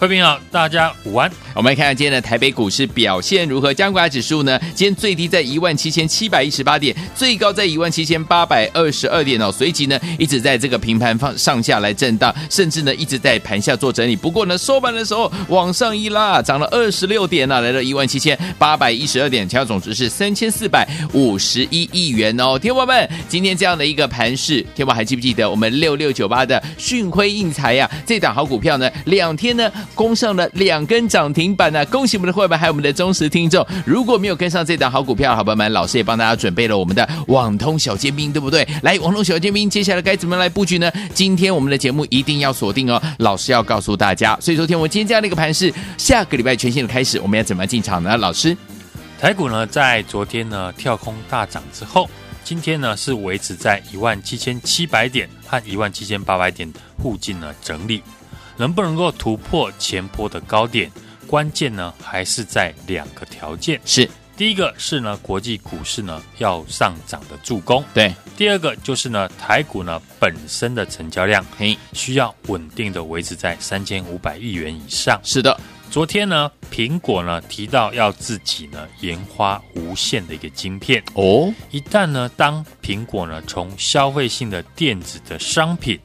贵宾好，大家午安。我们来看看今天的台北股市表现如何？加权指数呢？今天最低在一万七千七百一十八点，最高在一万七千八百二十二点哦。随即呢，一直在这个平盘放上下来震荡，甚至呢一直在盘下做整理。不过呢，收盘的时候往上一拉，涨了二十六点啊，来到一万七千八百一十二点，成交总值是三千四百五十一亿元哦。听众们，今天这样的一个盘势，听众还记不记得我们六六九八的讯辉印材呀？这档好股票呢，两天呢。攻上了两根涨停板呢、恭喜我们的会员还有我们的忠实听众。如果没有跟上这档好股票，好朋友们，老师也帮大家准备了我们的网通小尖兵，对不对？来，网通小尖兵，接下来该怎么来布局呢？今天我们的节目一定要锁定哦，老师要告诉大家。所以昨天我们今天这样的一个盘势，下个礼拜全新的开始，我们要怎么进场呢？老师，台股呢，在昨天呢跳空大涨之后，今天呢是维持在一万七千七百点和一万七千八百点附近呢整理。能不能够突破前波的高点？关键呢还是在两个条件。是第一个是呢国际股市呢要上涨的助攻。对，第二个就是呢台股呢本身的成交量，嘿，需要稳定的维持在三千五百亿元以上。是的，昨天呢苹果呢提到要自己呢研发无线的一个晶片哦，一旦呢当苹果呢从消费性的电子的商品。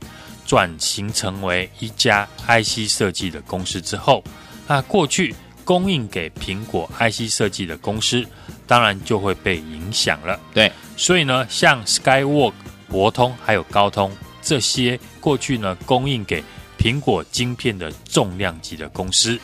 转型成为一家 IC 设计的公司之后，那过去供应给苹果 IC 设计的公司，当然就会被影响了。对，所以呢，像 Skywork、博通还有高通这些过去呢供应给苹果晶片的重量级的公司，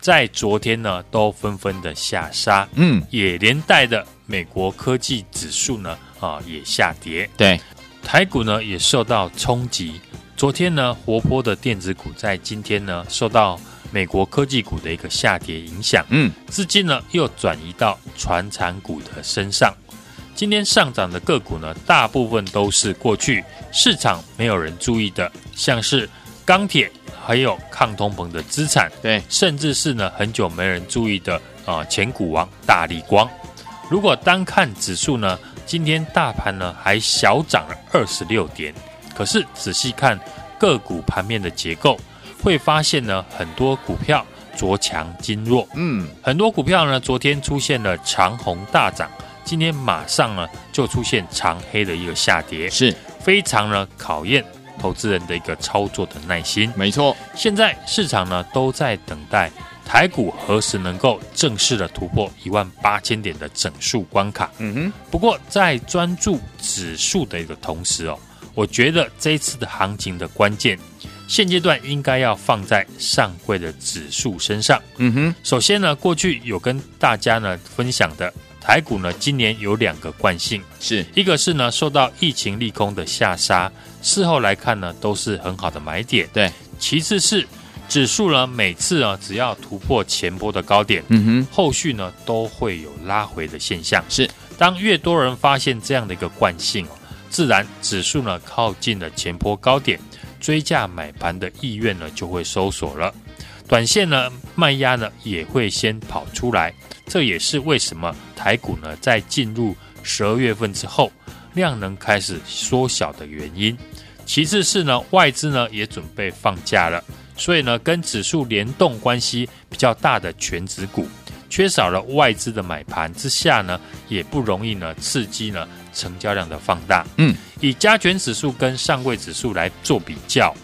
在昨天呢都纷纷的下杀，嗯，也连带的美国科技指数呢啊也下跌。对，台股呢也受到冲击。昨天呢，活泼的电子股在今天呢，受到美国科技股的一个下跌影响，嗯，资金呢又转移到传产股的身上。今天上涨的个股呢，大部分都是过去市场没有人注意的，像是钢铁，还有抗通膨的资产，对，甚至是呢很久没人注意的啊，前股王大力光。如果单看指数呢，今天大盘呢还小涨了二十六点。可是仔细看个股盘面的结构，会发现呢，很多股票昨强今弱。嗯，很多股票呢，昨天出现了长红大涨，今天马上呢就出现长黑的一个下跌，是非常呢考验投资人的一个操作的耐心。没错，现在市场呢都在等待台股何时能够正式的突破一万八千点的整数关卡。嗯哼，不过在专注指数的一个同时哦。我觉得这一次的行情的关键，现阶段应该要放在上柜的指数身上。嗯哼，首先呢，过去有跟大家呢分享的台股呢，今年有两个惯性，是一个是呢受到疫情利空的下杀，事后来看呢都是很好的买点。对，其次是指数呢每次呢只要突破前波的高点，嗯哼，后续呢都会有拉回的现象。是，当越多人发现这样的一个惯性自然指数呢靠近了前波高点，追价买盘的意愿呢就会收缩了，短线呢卖压呢也会先跑出来，这也是为什么台股呢在进入十二月份之后量能开始缩小的原因。其次是呢外资呢也准备放假了，所以呢跟指数联动关系比较大的全指股，缺少了外资的买盘之下呢，也不容易呢刺激呢。成交量的放大，嗯，以加权指数跟上柜指数来做比较，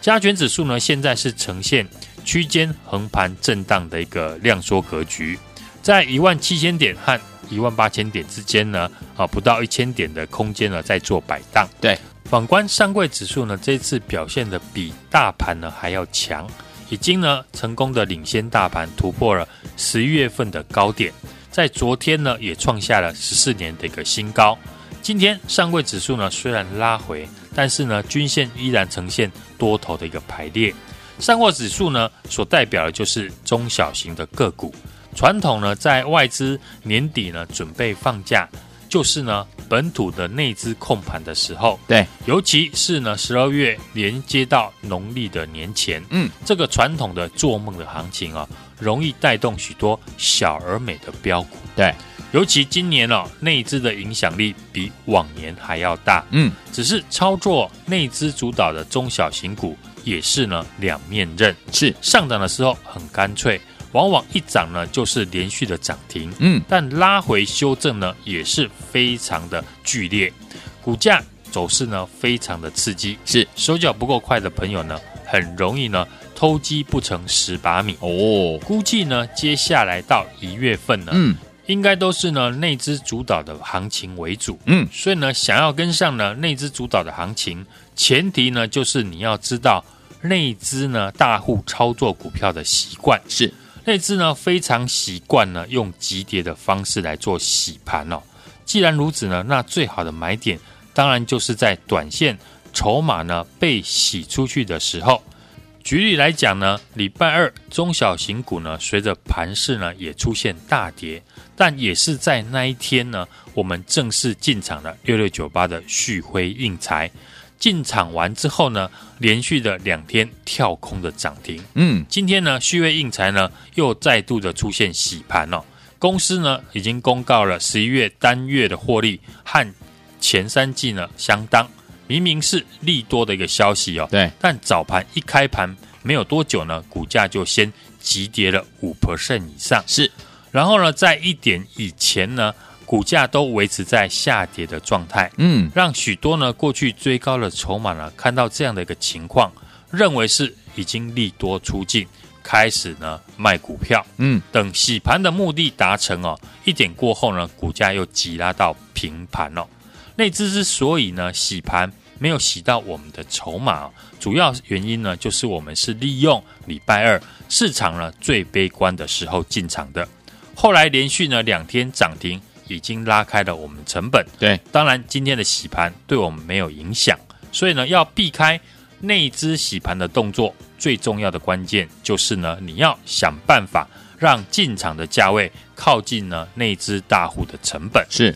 加权指数呢现在是呈现区间横盘震荡的一个量缩格局，在一万七千点和一万八千点之间呢，啊，不到一千点的空间呢在做摆荡。对，反观上柜指数呢，这次表现的比大盘呢还要强，已经呢成功的领先大盘突破了十一月份的高点。在昨天呢也创下了十四年的一个新高。今天上柜指数呢虽然拉回，但是呢均线依然呈现多头的一个排列。上柜指数呢所代表的就是中小型的个股。传统呢在外资年底呢准备放假，就是呢本土的内资控盘的时候。对，尤其是呢十二月连接到农历的年前，嗯，这个传统的做梦的行情啊。容易带动许多小而美的标股，对，尤其今年哦，内资的影响力比往年还要大，嗯，只是操作内资主导的中小型股也是呢两面刃，是。上涨的时候很干脆，往往一涨呢就是连续的涨停，嗯，但拉回修正呢也是非常的剧烈，股价走势呢非常的刺激，是。手脚不够快的朋友呢很容易呢。偷鸡不成蚀把米。哦，估计呢，接下来到一月份呢，嗯，应该都是呢内资主导的行情为主，嗯，所以呢，想要跟上呢内资主导的行情，前提呢就是你要知道内资呢大户操作股票的习惯，是内资呢非常习惯呢用急跌的方式来做洗盘哦。既然如此呢，那最好的买点当然就是在短线筹码呢被洗出去的时候。举例来讲呢，礼拜二中小型股呢，随着盘势呢也出现大跌，但也是在那一天呢，我们正式进场了六六九八的旭辉应材。进场完之后呢，连续的两天跳空的涨停。嗯，今天呢，旭辉应材呢又再度的出现洗盘哦。公司呢已经公告了十一月单月的获利和前三季呢相当。明明是利多的一个消息哦，对，但早盘一开盘没有多久呢，股价就先急跌了五 percent 以上，是，然后呢，在一点以前呢，股价都维持在下跌的状态，嗯，让许多呢过去追高的筹码呢看到这样的一个情况，认为是已经利多出尽，开始呢卖股票，嗯，等洗盘的目的达成哦，一点过后呢，股价又急拉到平盘哦。内资之所以呢洗盘没有洗到我们的筹码，主要原因呢就是我们是利用礼拜二市场呢最悲观的时候进场的，后来连续呢两天涨停，已经拉开了我们成本。对，当然今天的洗盘对我们没有影响，所以呢要避开内资洗盘的动作，最重要的关键就是呢你要想办法让进场的价位靠近呢内资大户的成本。是。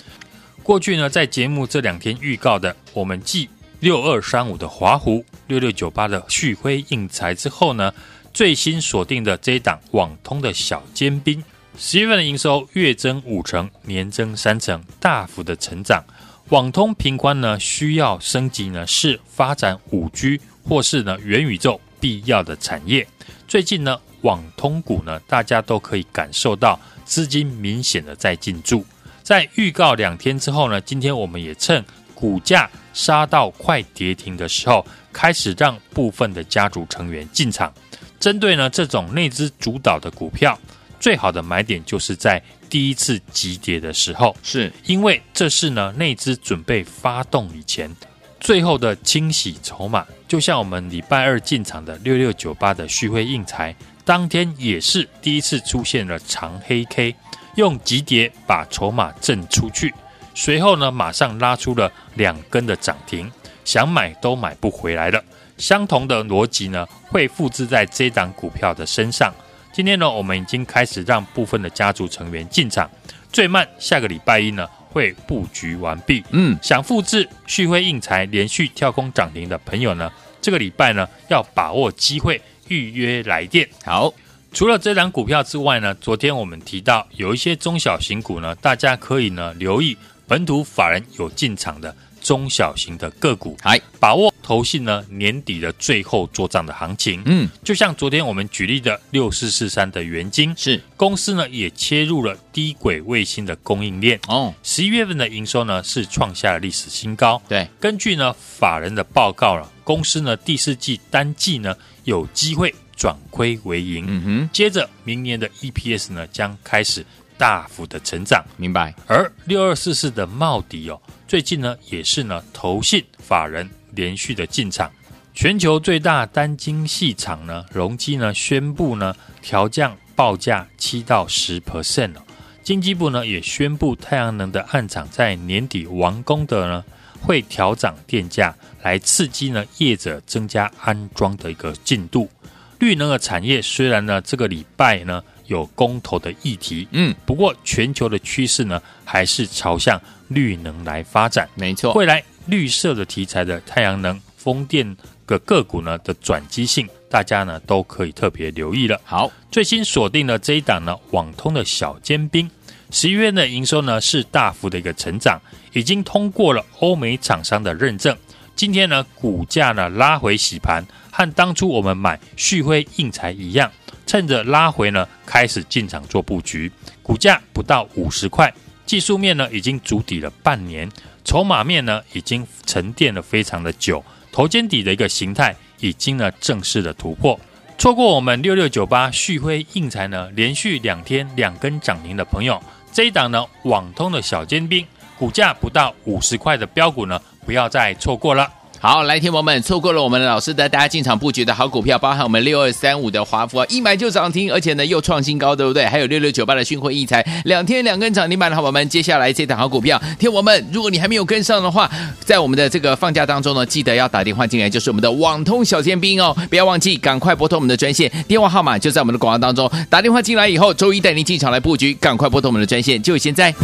过去呢，在节目这两天预告的，我们继六二三五的华湖、六六九八的旭辉印材之后呢，最新锁定的这一档网通的小尖兵，十月份的营收月增五成，年增三成，大幅的成长。网通频宽呢需要升级呢，是发展五 G 或是呢元宇宙必要的产业。最近呢，网通股呢，大家都可以感受到资金明显的在进驻。在预告两天之后呢，今天我们也趁股价杀到快跌停的时候，开始让部分的家族成员进场。针对呢这种内资主导的股票，最好的买点就是在第一次急跌的时候，是因为这是呢内资准备发动以前最后的清洗筹码。就像我们礼拜二进场的六六九八的旭辉硬材，当天也是第一次出现了长黑 K。用急跌把筹码震出去，随后呢，马上拉出了两根的涨停，想买都买不回来了。相同的逻辑呢，会复制在这档股票的身上。今天呢，我们已经开始让部分的家族成员进场，最慢下个礼拜一呢，会布局完毕。嗯，想复制旭辉应材连续跳空涨停的朋友呢，这个礼拜呢，要把握机会预约来电。好。除了这档股票之外呢，昨天我们提到有一些中小型股呢，大家可以呢留意本土法人有进场的中小型的个股，还把握投信呢年底的最后做账的行情。嗯，就像昨天我们举例的六四四三的元金，是公司呢也切入了低轨卫星的供应链。哦，十一月份的营收呢是创下了历史新高。对，根据呢法人的报告了，公司呢第四季单季呢有机会。转亏为盈，嗯哼，接着明年的 EPS 呢将开始大幅的成长，明白。而六二四四的茂迪哦，最近呢也是呢投信法人连续的进场，全球最大单晶细厂呢，隆基呢宣布呢调降报价七到十 percent 哦，经济部呢也宣布，太阳能的暗场在年底完工的呢，会调涨电价，来刺激呢业者增加安装的一个进度。绿能的产业虽然呢这个礼拜呢有公投的议题，嗯，不过全球的趋势呢还是朝向绿能来发展。没错，未来绿色的题材的太阳能、风电的个股呢的转机性。大家呢都可以特别留意了。好，最新锁定了这一档呢，网通的小尖兵，十一月的营收呢是大幅的一个成长，已经通过了欧美厂商的认证。今天呢股价呢拉回洗盘，和当初我们买旭辉硬材一样，趁着拉回呢开始进场做布局。股价不到五十块，技术面呢已经筑底了半年，筹码面呢已经沉淀了非常的久，头肩底的一个形态。已经呢正式的突破，错过我们六六九八旭辉硬材呢连续两天两根涨停的朋友，这一档呢网通的小尖兵，股价不到五十块的标股呢，不要再错过了。好，来，天王们，错过了我们的老师的大家进场布局的好股票，包含我们六二三五的华孚啊，一买就涨停，而且呢又创新高，对不对？还有六六九八的讯辉异材，两天两根涨停板的好朋友们，接下来这档好股票，天王们，如果你还没有跟上的话，在我们的这个放假当中呢，记得要打电话进来，就是我们的网通小尖兵哦，不要忘记，赶快拨通我们的专线，电话号码就在我们的广告当中，打电话进来以后，周一带您进场来布局，赶快拨通我们的专线，就现在。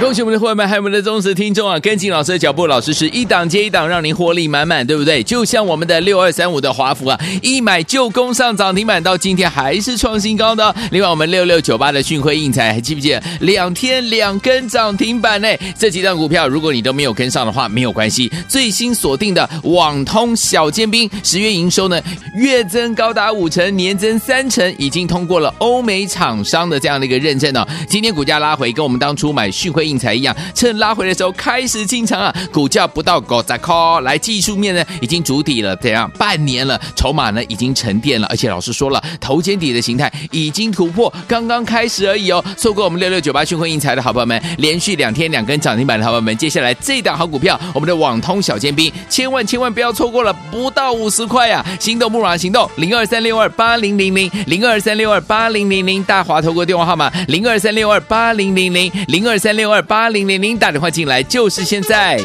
恭喜我们的伙伴，还有我们的忠实听众啊！跟紧老师的脚步，老师是一档接一档，让您获利满满，对不对？就像我们的六二三五的华孚啊，一买就攻上涨停板，到今天还是创新高的。另外，我们六六九八的讯辉印材，还记不记得两天两根涨停板呢？这几档股票，如果你都没有跟上的话，没有关系。最新锁定的网通小尖兵，十月营收呢月增高达五成，年增三成，已经通过了欧美厂商的这样的一个认证呢。今天股价拉回，跟我们当初买讯辉。应材一样，趁拉回的时候开始进场啊！股价不到五十块，来技术面呢已经筑底了，这样半年了，筹码呢已经沉淀了，而且老师说了，头肩底的形态已经突破，刚刚开始而已哦。错过我们六六九八讯辉应材的好朋友们，连续两天两根涨停板的好朋友们，接下来这档好股票，我们的网通小尖兵，千万千万不要错过了，不到五十块呀！心动不如行动，零二三六二八零零零零二三六二八零零零，大华投顾电话号码零二三六二八零零零零二三六二八零零零，打电话进来就是现在。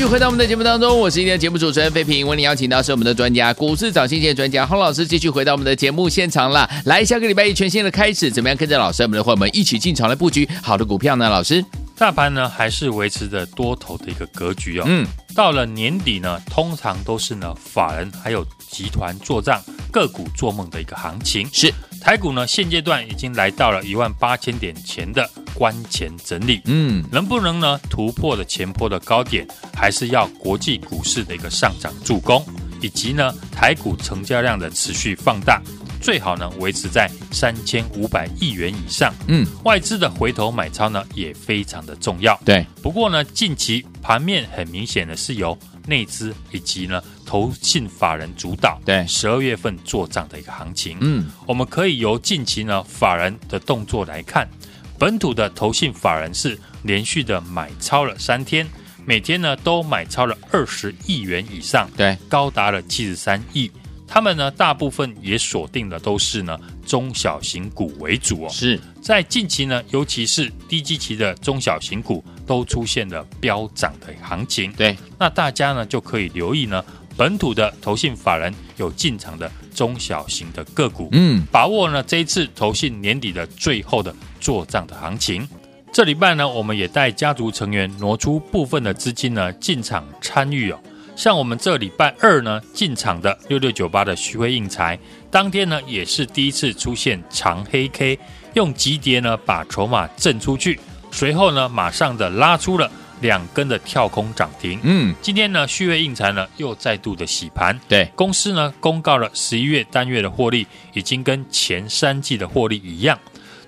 继续回到我们的节目当中，我是今天的节目主持人费平。为您邀请到是我们的专家，股市早先见专家洪老师，继续回到我们的节目现场了。来，下个礼拜一全新的开始，怎么样跟着老师我们的伙伴们一起进场来布局好的股票呢？老师，大盘呢还是维持着多头的一个格局哦。嗯，到了年底呢，通常都是呢法人还有集团做账、个股做梦的一个行情。是。台股呢，现阶段已经来到了一万八千点前的关前整理，嗯，能不能呢突破的前坡的高点，还是要国际股市的一个上涨助攻，以及呢台股成交量的持续放大，最好呢维持在三千五百亿元以上，嗯，外资的回头买超呢也非常的重要，对，不过呢近期盘面很明显的是由内资以及呢投信法人主导，对。十二月份做账的一个行情，嗯，我们可以由近期呢法人的动作来看，本土的投信法人是连续的买超了三天，每天呢都买超了二十亿元以上，对，高达了七十三亿。他们呢大部分也锁定的都是呢中小型股为主哦，是在近期呢，尤其是低基期的中小型股都出现了飙涨的行情，对，那大家呢就可以留意呢。本土的投信法人有进场的中小型的个股，嗯，把握呢这一次投信年底的最后的做账的行情。这礼拜呢，我们也带家族成员挪出部分的资金呢进场参与哦。像我们这礼拜二呢进场的六六九八的旭辉印材，当天呢也是第一次出现长黑 K，用急跌呢把筹码震出去，随后呢马上的拉出了。两根的跳空涨停，嗯，今天呢，旭辉印材呢又再度的洗盘，对，公司呢公告了十一月单月的获利已经跟前三季的获利一样，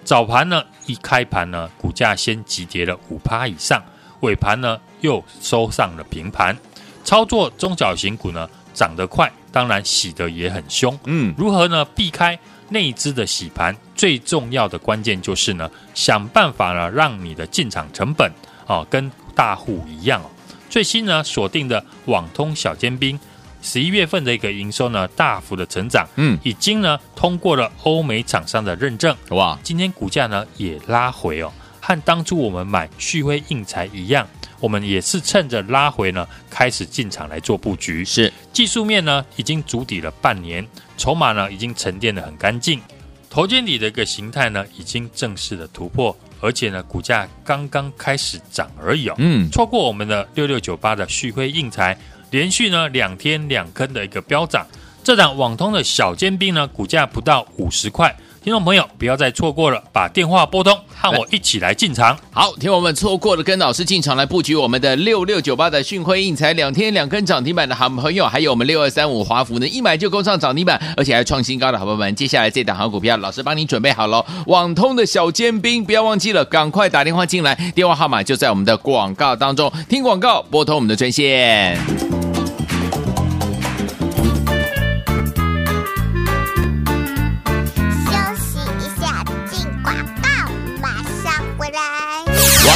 早盘呢一开盘呢，股价先急跌了五趴以上，尾盘呢又收上了平盘，操作中小型股呢涨得快，当然洗得也很凶，嗯，如何呢避开内资的洗盘？最重要的关键就是呢，想办法呢让你的进场成本啊跟大户一样哦，最新呢锁定的网通小尖兵，十一月份的一个营收呢大幅的成长，嗯，已经呢通过了欧美厂商的认证，哇，今天股价呢也拉回哦，和当初我们买旭辉硬材一样，我们也是趁着拉回呢开始进场来做布局，是技术面呢已经筑底了半年，筹码呢已经沉淀的很干净，头肩底的一个形态呢已经正式的突破。而且呢，股价刚刚开始涨而已哦。嗯，错过我们的六六九八的旭辉硬材，连续呢两天两根的一个飙涨。这档网通的小尖兵呢，股价不到五十块。听众朋友，不要再错过了，把电话拨通，和我一起来进场。好，听我们错过了，跟老师进场来布局我们的六六九八的讯辉印材，两天两根涨停板的好朋友，还有我们六二三五华孚呢，一买就攻上涨停板，而且还创新高的好朋友们。接下来这档好股票，老师帮你准备好了，网通的小尖兵，不要忘记了，赶快打电话进来，电话号码就在我们的广告当中，听广告，拨通我们的专线。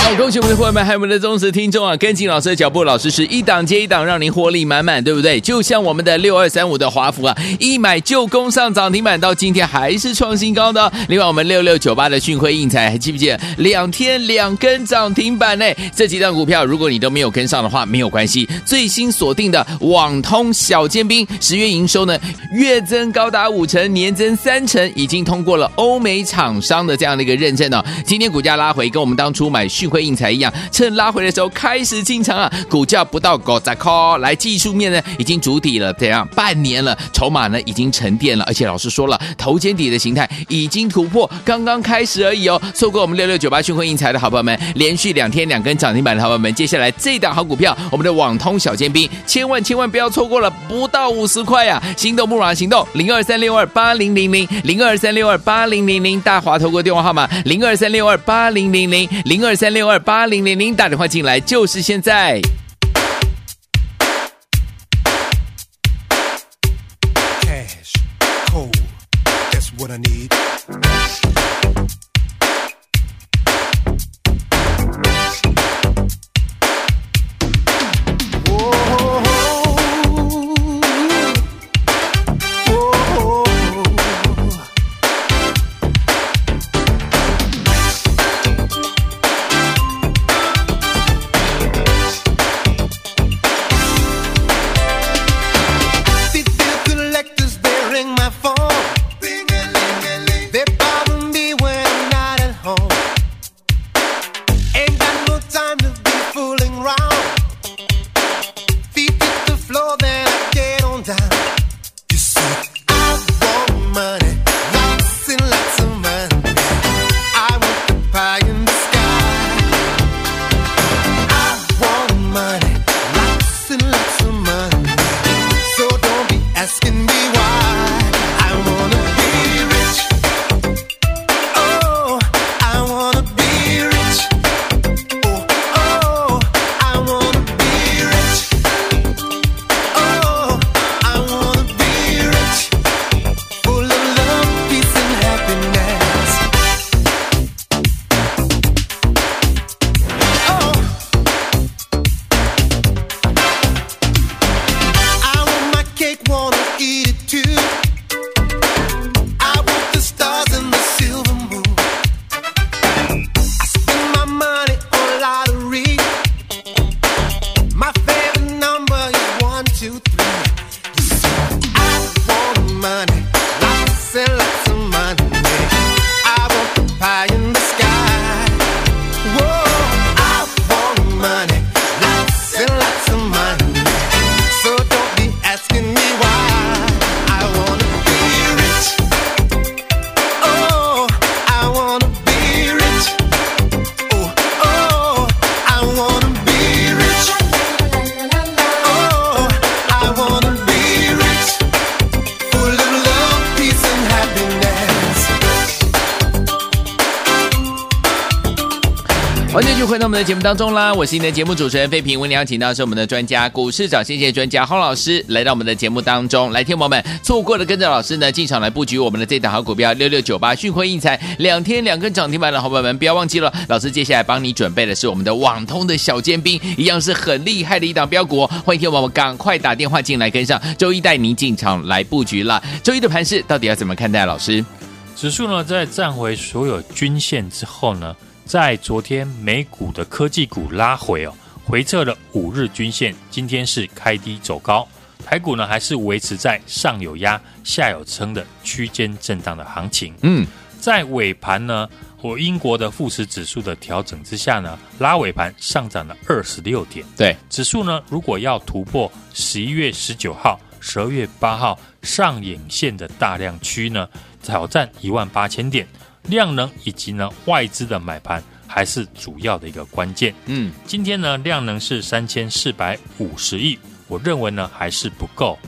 好，恭喜我们的伙伴们，还有我们的忠实听众啊！跟紧老师的脚步，老师是一档接一档，让您获利满满，对不对？就像我们的六二三五的华孚啊，一买就攻上涨停板，到今天还是创新高的。另外，我们六六九八的讯辉印材，还记不记得两天两根涨停板呢？这几档股票，如果你都没有跟上的话，没有关系。最新锁定的网通小尖兵，十月营收呢月增高达五成，年增三成，已经通过了欧美厂商的这样的一个认证哦。今天股价拉回，跟我们当初买讯辉。应材一样，趁拉回的时候开始进场啊！股价不到五十块，来技术面呢已经筑底了，怎样？半年了，筹码呢已经沉淀了，而且老师说了，头肩底的形态已经突破，刚刚开始而已哦。错过我们六六九八讯辉应材的好朋友们，连续两天两根涨停板的好朋友们，接下来这档好股票，我们的网通小尖兵，千万千万不要错过了，不到五十块啊！心动不如行动，零二三六二八零零零零二三六二八零零零，大华投顾电话号码零二三六二八零零零零二三六。二八零零零打电话进来就是现在。欢迎继续回到我们的节目当中啦！我是你的节目主持人费平，为你邀请到是我们的专家股市涨先机专家洪老师来到我们的节目当中来，听友们错过了跟着老师呢进场来布局我们的这档好股票六六九八讯辉印材两天两根涨停板的好朋友们，不要忘记了，老师接下来帮你准备的是我们的网通的小尖兵，一样是很厉害的一档标股哦，欢迎听友们赶快打电话进来跟上，周一带您进场来布局了。周一的盘势到底要怎么看待？老师，指数呢在站回所有均线之后呢？在昨天美股的科技股拉回哦，回撤了五日均线，今天是开低走高，台股呢还是维持在上有压、下有撑的区间震荡的行情。嗯，在尾盘呢，我英国的富时指数的调整之下呢，拉尾盘上涨了二十六点。对，指数呢如果要突破十一月十九号、十二月八号上影线的大量区呢，挑战一万八千点。量能以及呢外资的买盘还是主要的一个关键。嗯，今天呢量能是三千四百五十亿，我认为呢还是不够。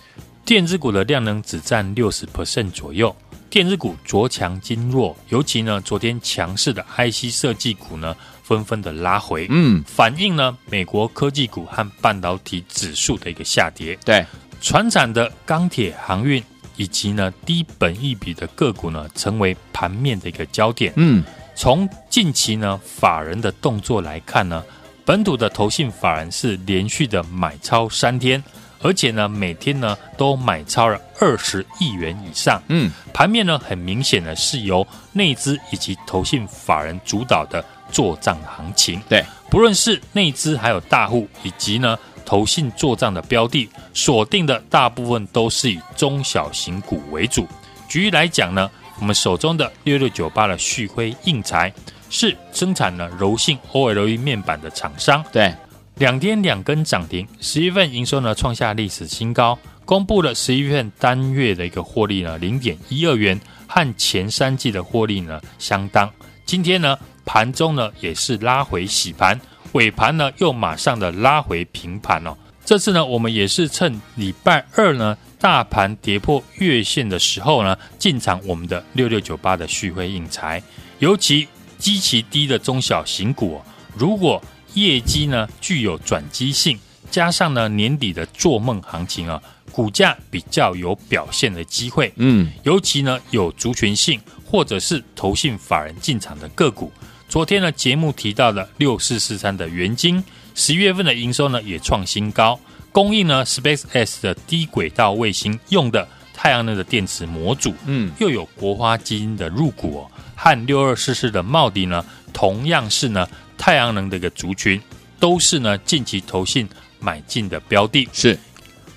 电子股的量能只占六十 percent 左右，电子股着强经弱，尤其呢昨天强势的 IC 设计股呢纷纷的拉回，嗯，反映呢美国科技股和半导体指数的一个下跌。对，船产的钢铁航运。以及呢，低本益比的个股呢，成为盘面的一个焦点。嗯，从近期呢，法人的动作来看呢，本土的投信法人是连续的买超三天，而且呢，每天呢都买超了二十亿元以上。嗯，盘面呢，很明显的是由内资以及投信法人主导的做账行情。对，不论是内资还有大户，以及呢。投信做账的标的锁定的大部分都是以中小型股为主。举例来讲呢，我们手中的六六九八的旭辉印材是生产了柔性 OLED 面板的厂商。对，两天两根涨停，十一份营收呢创下历史新高，公布了十一月份单月的一个获利呢零点一二元，和前三季的获利呢相当。今天呢盘中呢也是拉回洗盘。尾盘呢，又马上的拉回平盘哦。这次呢，我们也是趁礼拜二呢，大盘跌破月线的时候呢，进场我们的六六九八的旭辉印材。尤其基期低的中小型股哦，如果业绩呢具有转机性，加上呢年底的做梦行情啊，股价比较有表现的机会。嗯，尤其呢有族群性或者是投信法人进场的个股。昨天呢，节目提到的六四四三的元晶，十一月份的营收呢也创新高，供应呢 SpaceX 的低轨道卫星用的太阳能的电池模组，嗯，又有国花基因的入股哦，和六二四四的茂迪呢，同样是呢太阳能的一个族群，都是呢近期投信买进的标的，是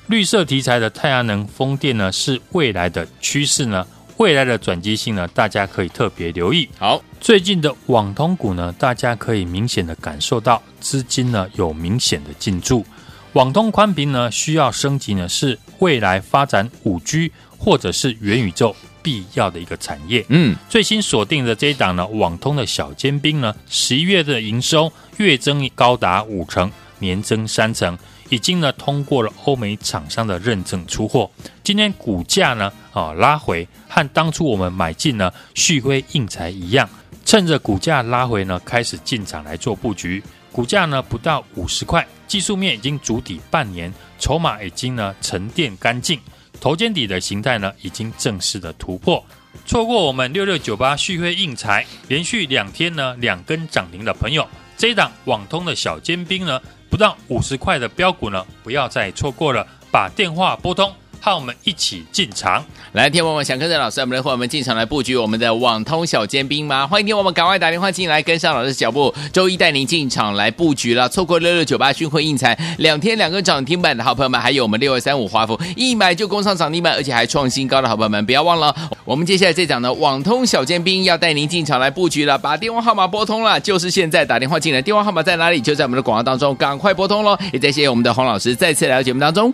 绿色题材的太阳能风电呢，是未来的趋势呢。未来的转机性呢，大家可以特别留意。好，最近的网通股呢，大家可以明显的感受到资金呢有明显的进驻。网通宽频呢需要升级呢，是未来发展五 G 或者是元宇宙必要的一个产业。嗯，最新锁定的这一档呢，网通的小尖兵呢，十一月的营收月增高达五成，年增三成。已经呢通过了欧美厂商的认证出货，今天股价呢啊拉回，和当初我们买进呢旭辉印材一样，趁着股价拉回呢开始进场来做布局，股价呢不到五十块，技术面已经筑底半年，筹码已经呢沉淀干净，头肩底的形态呢已经正式的突破，错过我们六六九八旭辉印材连续两天呢两根涨停的朋友，这一档网通的小尖兵呢。不到五十块的标股呢，不要再错过了，把电话拨通。和我们一起进场，来，听我们想跟着老师，我们的伙伴们进场来布局我们的网通小尖兵吗？欢迎听我们赶快打电话进来，跟上老师脚步，周一带您进场来布局了。错过六六九八讯辉印材两天两个涨停板的好朋友们，还有我们六二三五华孚一买就攻上涨停板，而且还创新高的好朋友们，不要忘了，我们接下来这讲的网通小尖兵要带您进场来布局了，把电话号码拨通了，就是现在打电话进来，电话号码在哪里？就在我们的广告当中，赶快拨通喽！也再谢谢我们的洪老师再次来到节目当中。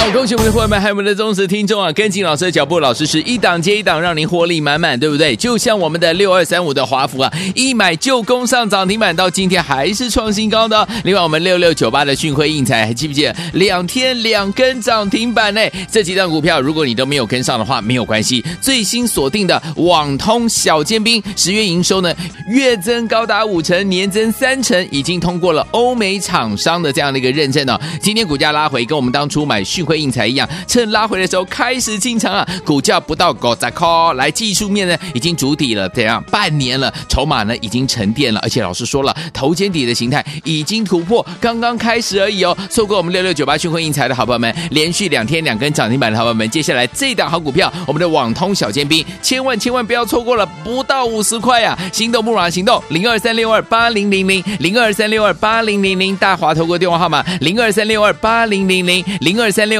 好，恭喜我们的伙伴们，还有我们的忠实听众啊！跟紧老师的脚步，老师是一档接一档，让您获利满满，对不对？就像我们的六二三五的华孚啊，一买就攻上涨停板，到今天还是创新高的。另外，我们六六九八的讯辉印材，还记不记得两天两根涨停板呢？这几档股票，如果你都没有跟上的话，没有关系。最新锁定的网通小尖兵，十月营收呢月增高达五成，年增三成，已经通过了欧美厂商的这样的一个认证哦。今天股价拉回，跟我们当初买讯辉印材一样，趁拉回的时候开始进场啊！股价不到五十块，来技术面呢已经筑底了，怎样？半年了，筹码呢已经沉淀了，而且老师说了，头肩底的形态已经突破，刚刚开始而已哦。错过我们六六九八讯辉印材的好朋友们，连续两天两根涨停板的好朋友们，接下来这档好股票，我们的网通小尖兵，千万千万不要错过了，不到五十块呀！心动不如行动，零二三六二八零零零零二三六二八零零零大华投顾电话号码零二三六二八零零零零二三六